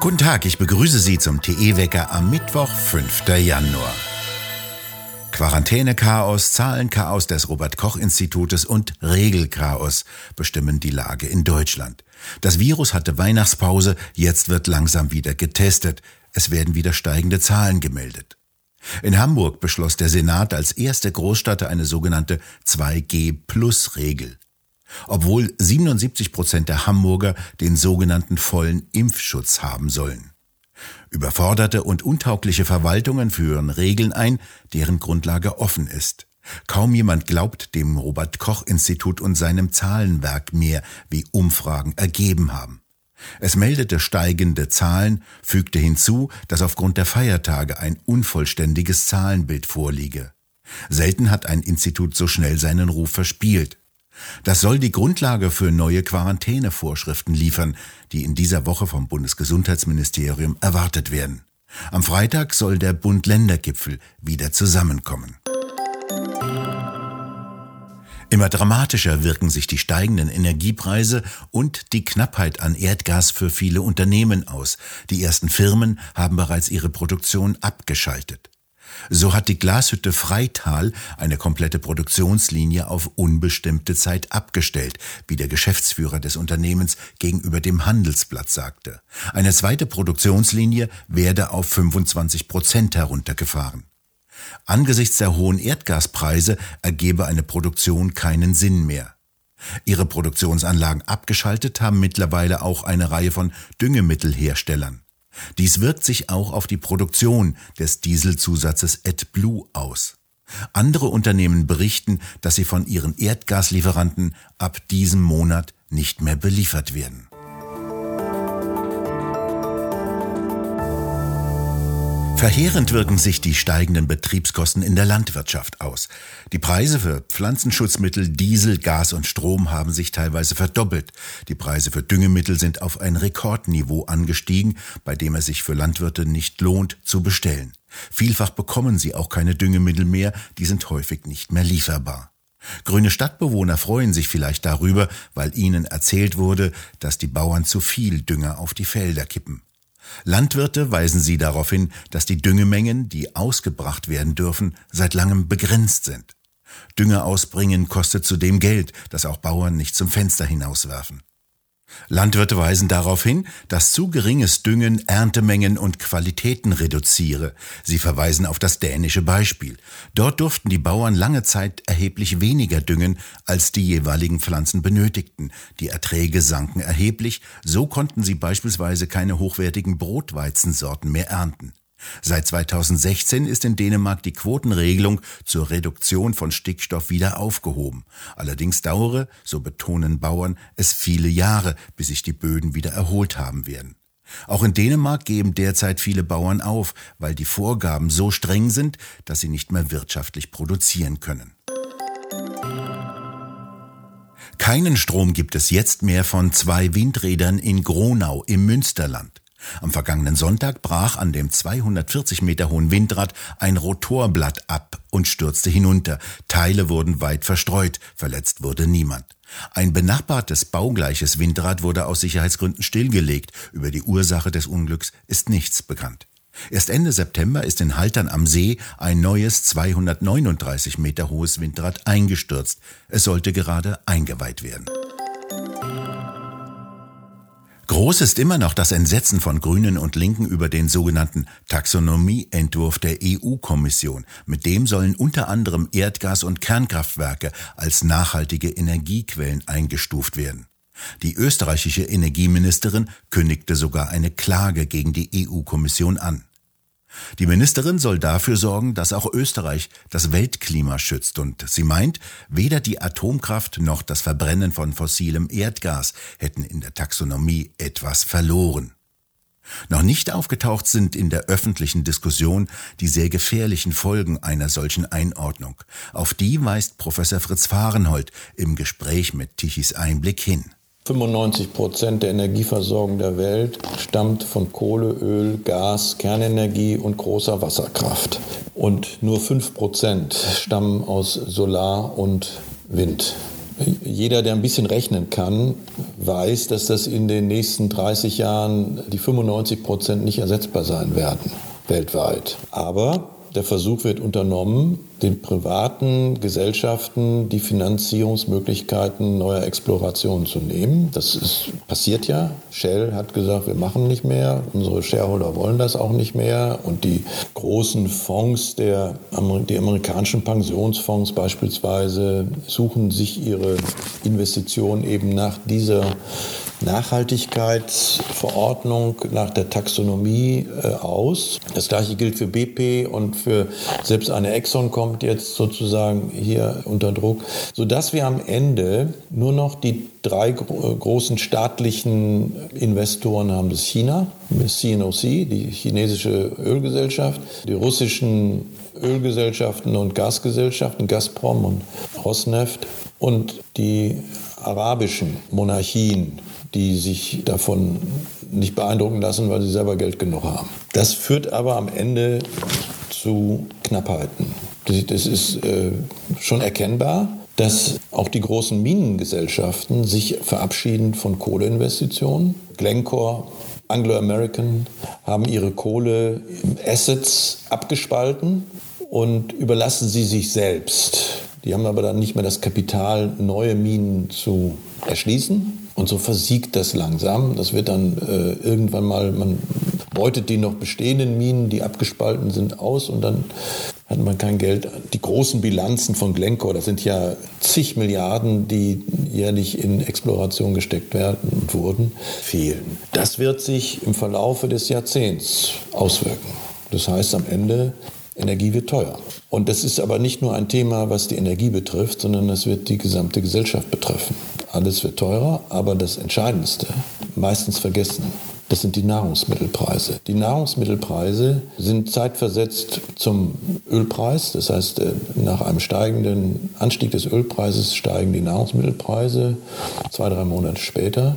Guten Tag, ich begrüße Sie zum TE-Wecker am Mittwoch, 5. Januar. Quarantänechaos, Zahlenchaos des Robert-Koch-Institutes und Regelchaos bestimmen die Lage in Deutschland. Das Virus hatte Weihnachtspause, jetzt wird langsam wieder getestet. Es werden wieder steigende Zahlen gemeldet. In Hamburg beschloss der Senat als erste Großstadt eine sogenannte 2G-Plus-Regel. Obwohl 77 Prozent der Hamburger den sogenannten vollen Impfschutz haben sollen. Überforderte und untaugliche Verwaltungen führen Regeln ein, deren Grundlage offen ist. Kaum jemand glaubt dem Robert Koch Institut und seinem Zahlenwerk mehr, wie Umfragen ergeben haben. Es meldete steigende Zahlen, fügte hinzu, dass aufgrund der Feiertage ein unvollständiges Zahlenbild vorliege. Selten hat ein Institut so schnell seinen Ruf verspielt. Das soll die Grundlage für neue Quarantänevorschriften liefern, die in dieser Woche vom Bundesgesundheitsministerium erwartet werden. Am Freitag soll der Bund-Länder-Gipfel wieder zusammenkommen. Immer dramatischer wirken sich die steigenden Energiepreise und die Knappheit an Erdgas für viele Unternehmen aus. Die ersten Firmen haben bereits ihre Produktion abgeschaltet. So hat die Glashütte Freital eine komplette Produktionslinie auf unbestimmte Zeit abgestellt, wie der Geschäftsführer des Unternehmens gegenüber dem Handelsblatt sagte. Eine zweite Produktionslinie werde auf 25 Prozent heruntergefahren. Angesichts der hohen Erdgaspreise ergebe eine Produktion keinen Sinn mehr. Ihre Produktionsanlagen abgeschaltet haben mittlerweile auch eine Reihe von Düngemittelherstellern. Dies wirkt sich auch auf die Produktion des Dieselzusatzes AdBlue aus. Andere Unternehmen berichten, dass sie von ihren Erdgaslieferanten ab diesem Monat nicht mehr beliefert werden. Verheerend wirken sich die steigenden Betriebskosten in der Landwirtschaft aus. Die Preise für Pflanzenschutzmittel, Diesel, Gas und Strom haben sich teilweise verdoppelt. Die Preise für Düngemittel sind auf ein Rekordniveau angestiegen, bei dem es sich für Landwirte nicht lohnt zu bestellen. Vielfach bekommen sie auch keine Düngemittel mehr, die sind häufig nicht mehr lieferbar. Grüne Stadtbewohner freuen sich vielleicht darüber, weil ihnen erzählt wurde, dass die Bauern zu viel Dünger auf die Felder kippen. Landwirte weisen sie darauf hin, dass die Düngemengen, die ausgebracht werden dürfen, seit langem begrenzt sind. Dünger ausbringen kostet zudem Geld, das auch Bauern nicht zum Fenster hinauswerfen. Landwirte weisen darauf hin, dass zu geringes Düngen Erntemengen und Qualitäten reduziere. Sie verweisen auf das dänische Beispiel. Dort durften die Bauern lange Zeit erheblich weniger düngen, als die jeweiligen Pflanzen benötigten. Die Erträge sanken erheblich, so konnten sie beispielsweise keine hochwertigen Brotweizensorten mehr ernten. Seit 2016 ist in Dänemark die Quotenregelung zur Reduktion von Stickstoff wieder aufgehoben. Allerdings dauere, so betonen Bauern, es viele Jahre, bis sich die Böden wieder erholt haben werden. Auch in Dänemark geben derzeit viele Bauern auf, weil die Vorgaben so streng sind, dass sie nicht mehr wirtschaftlich produzieren können. Keinen Strom gibt es jetzt mehr von zwei Windrädern in Gronau im Münsterland. Am vergangenen Sonntag brach an dem 240 Meter hohen Windrad ein Rotorblatt ab und stürzte hinunter. Teile wurden weit verstreut, verletzt wurde niemand. Ein benachbartes baugleiches Windrad wurde aus Sicherheitsgründen stillgelegt. Über die Ursache des Unglücks ist nichts bekannt. Erst Ende September ist in Haltern am See ein neues 239 Meter hohes Windrad eingestürzt. Es sollte gerade eingeweiht werden. Groß ist immer noch das Entsetzen von Grünen und Linken über den sogenannten Taxonomieentwurf der EU-Kommission. Mit dem sollen unter anderem Erdgas- und Kernkraftwerke als nachhaltige Energiequellen eingestuft werden. Die österreichische Energieministerin kündigte sogar eine Klage gegen die EU-Kommission an. Die Ministerin soll dafür sorgen, dass auch Österreich das Weltklima schützt und sie meint, weder die Atomkraft noch das Verbrennen von fossilem Erdgas hätten in der Taxonomie etwas verloren. Noch nicht aufgetaucht sind in der öffentlichen Diskussion die sehr gefährlichen Folgen einer solchen Einordnung. Auf die weist Professor Fritz Fahrenhold im Gespräch mit Tichys Einblick hin. 95 Prozent der Energieversorgung der Welt stammt von Kohle, Öl, Gas, Kernenergie und großer Wasserkraft. Und nur 5 Prozent stammen aus Solar und Wind. jeder, der ein bisschen rechnen kann, weiß, dass das in den nächsten 30 Jahren die 95 Prozent nicht ersetzbar sein werden weltweit. Aber der Versuch wird unternommen, den privaten Gesellschaften die Finanzierungsmöglichkeiten neuer Explorationen zu nehmen. Das ist, passiert ja. Shell hat gesagt, wir machen nicht mehr. Unsere Shareholder wollen das auch nicht mehr. Und die großen Fonds, der, die amerikanischen Pensionsfonds beispielsweise, suchen sich ihre Investitionen eben nach dieser Nachhaltigkeitsverordnung nach der Taxonomie äh, aus. Das gleiche gilt für BP und für selbst eine Exxon kommt jetzt sozusagen hier unter Druck, sodass wir am Ende nur noch die drei gro großen staatlichen Investoren haben. Das China, das CNOC, die chinesische Ölgesellschaft, die russischen Ölgesellschaften und Gasgesellschaften, Gazprom und Rosneft und die arabischen Monarchien, die sich davon nicht beeindrucken lassen, weil sie selber Geld genug haben. Das führt aber am Ende zu Knappheiten. Das ist äh, schon erkennbar, dass auch die großen Minengesellschaften sich verabschieden von Kohleinvestitionen. Glencore, Anglo-American haben ihre Kohle-Assets abgespalten und überlassen sie sich selbst. Die haben aber dann nicht mehr das Kapital, neue Minen zu erschließen. Und so versiegt das langsam. Das wird dann äh, irgendwann mal, man beutet die noch bestehenden Minen, die abgespalten sind, aus und dann hat man kein Geld. Die großen Bilanzen von Glencore, das sind ja zig Milliarden, die jährlich in Exploration gesteckt werden und wurden, fehlen. Das wird sich im Verlaufe des Jahrzehnts auswirken. Das heißt, am Ende Energie wird teuer. Und das ist aber nicht nur ein Thema, was die Energie betrifft, sondern das wird die gesamte Gesellschaft betreffen. Alles wird teurer, aber das Entscheidendste, meistens vergessen, das sind die Nahrungsmittelpreise. Die Nahrungsmittelpreise sind zeitversetzt zum Ölpreis. Das heißt, äh, nach einem steigenden Anstieg des Ölpreises steigen die Nahrungsmittelpreise zwei, drei Monate später.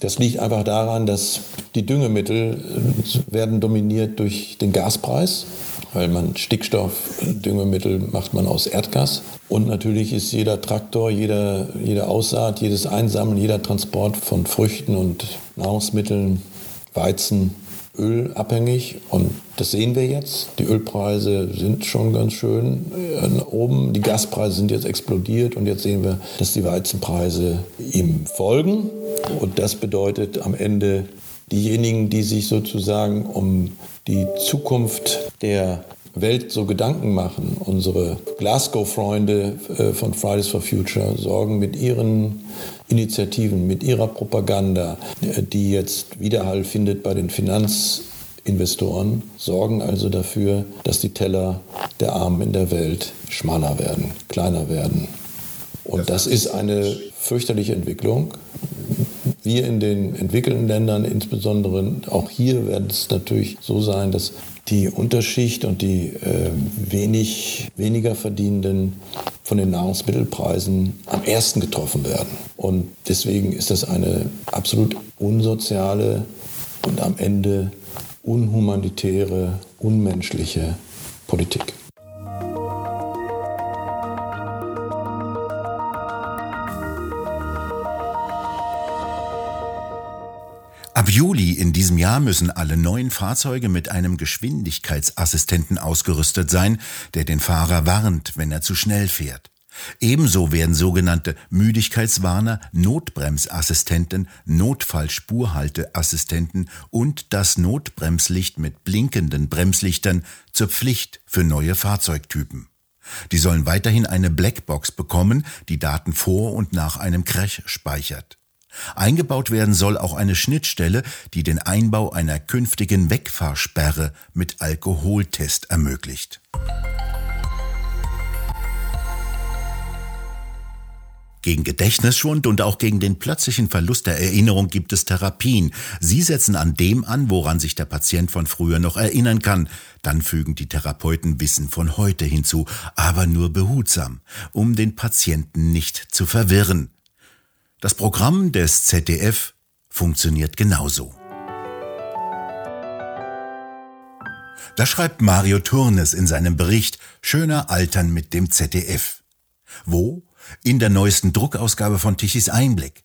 Das liegt einfach daran, dass die Düngemittel äh, werden dominiert durch den Gaspreis weil man Stickstoffdüngemittel macht man aus Erdgas. Und natürlich ist jeder Traktor, jeder, jede Aussaat, jedes Einsammeln, jeder Transport von Früchten und Nahrungsmitteln, Weizen, Öl abhängig. Und das sehen wir jetzt. Die Ölpreise sind schon ganz schön äh, oben. Die Gaspreise sind jetzt explodiert und jetzt sehen wir, dass die Weizenpreise ihm folgen. Und das bedeutet am Ende, diejenigen, die sich sozusagen um die Zukunft der Welt so Gedanken machen. Unsere Glasgow-Freunde äh, von Fridays for Future sorgen mit ihren Initiativen, mit ihrer Propaganda, äh, die jetzt Widerhall findet bei den Finanzinvestoren, sorgen also dafür, dass die Teller der Armen in der Welt schmaler werden, kleiner werden. Und das ist eine fürchterliche Entwicklung. Wir in den entwickelten Ländern insbesondere, auch hier wird es natürlich so sein, dass die Unterschicht und die äh, wenig, weniger Verdienenden von den Nahrungsmittelpreisen am ersten getroffen werden. Und deswegen ist das eine absolut unsoziale und am Ende unhumanitäre, unmenschliche Politik. Juli in diesem Jahr müssen alle neuen Fahrzeuge mit einem Geschwindigkeitsassistenten ausgerüstet sein, der den Fahrer warnt, wenn er zu schnell fährt. Ebenso werden sogenannte Müdigkeitswarner, Notbremsassistenten, Notfallspurhalteassistenten und das Notbremslicht mit blinkenden Bremslichtern zur Pflicht für neue Fahrzeugtypen. Die sollen weiterhin eine Blackbox bekommen, die Daten vor und nach einem Crash speichert. Eingebaut werden soll auch eine Schnittstelle, die den Einbau einer künftigen Wegfahrsperre mit Alkoholtest ermöglicht. Gegen Gedächtnisschwund und auch gegen den plötzlichen Verlust der Erinnerung gibt es Therapien. Sie setzen an dem an, woran sich der Patient von früher noch erinnern kann. Dann fügen die Therapeuten Wissen von heute hinzu, aber nur behutsam, um den Patienten nicht zu verwirren. Das Programm des ZDF funktioniert genauso. Da schreibt Mario Turnes in seinem Bericht Schöner Altern mit dem ZDF. Wo? in der neuesten Druckausgabe von Tichys Einblick.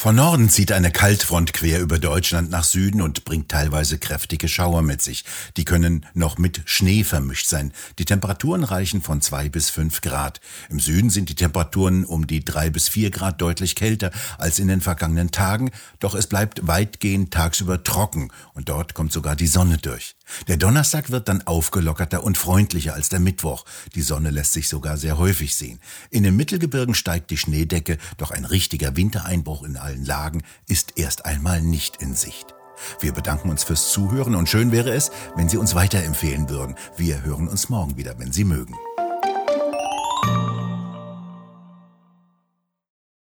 Von Norden zieht eine Kaltfront quer über Deutschland nach Süden und bringt teilweise kräftige Schauer mit sich. Die können noch mit Schnee vermischt sein. Die Temperaturen reichen von zwei bis fünf Grad. Im Süden sind die Temperaturen um die drei bis vier Grad deutlich kälter als in den vergangenen Tagen, doch es bleibt weitgehend tagsüber trocken und dort kommt sogar die Sonne durch. Der Donnerstag wird dann aufgelockerter und freundlicher als der Mittwoch. Die Sonne lässt sich sogar sehr häufig sehen. In den Mittelgebirgen steigt die Schneedecke, doch ein richtiger Wintereinbruch in allen Lagen ist erst einmal nicht in Sicht. Wir bedanken uns fürs Zuhören und schön wäre es, wenn Sie uns weiterempfehlen würden. Wir hören uns morgen wieder, wenn Sie mögen.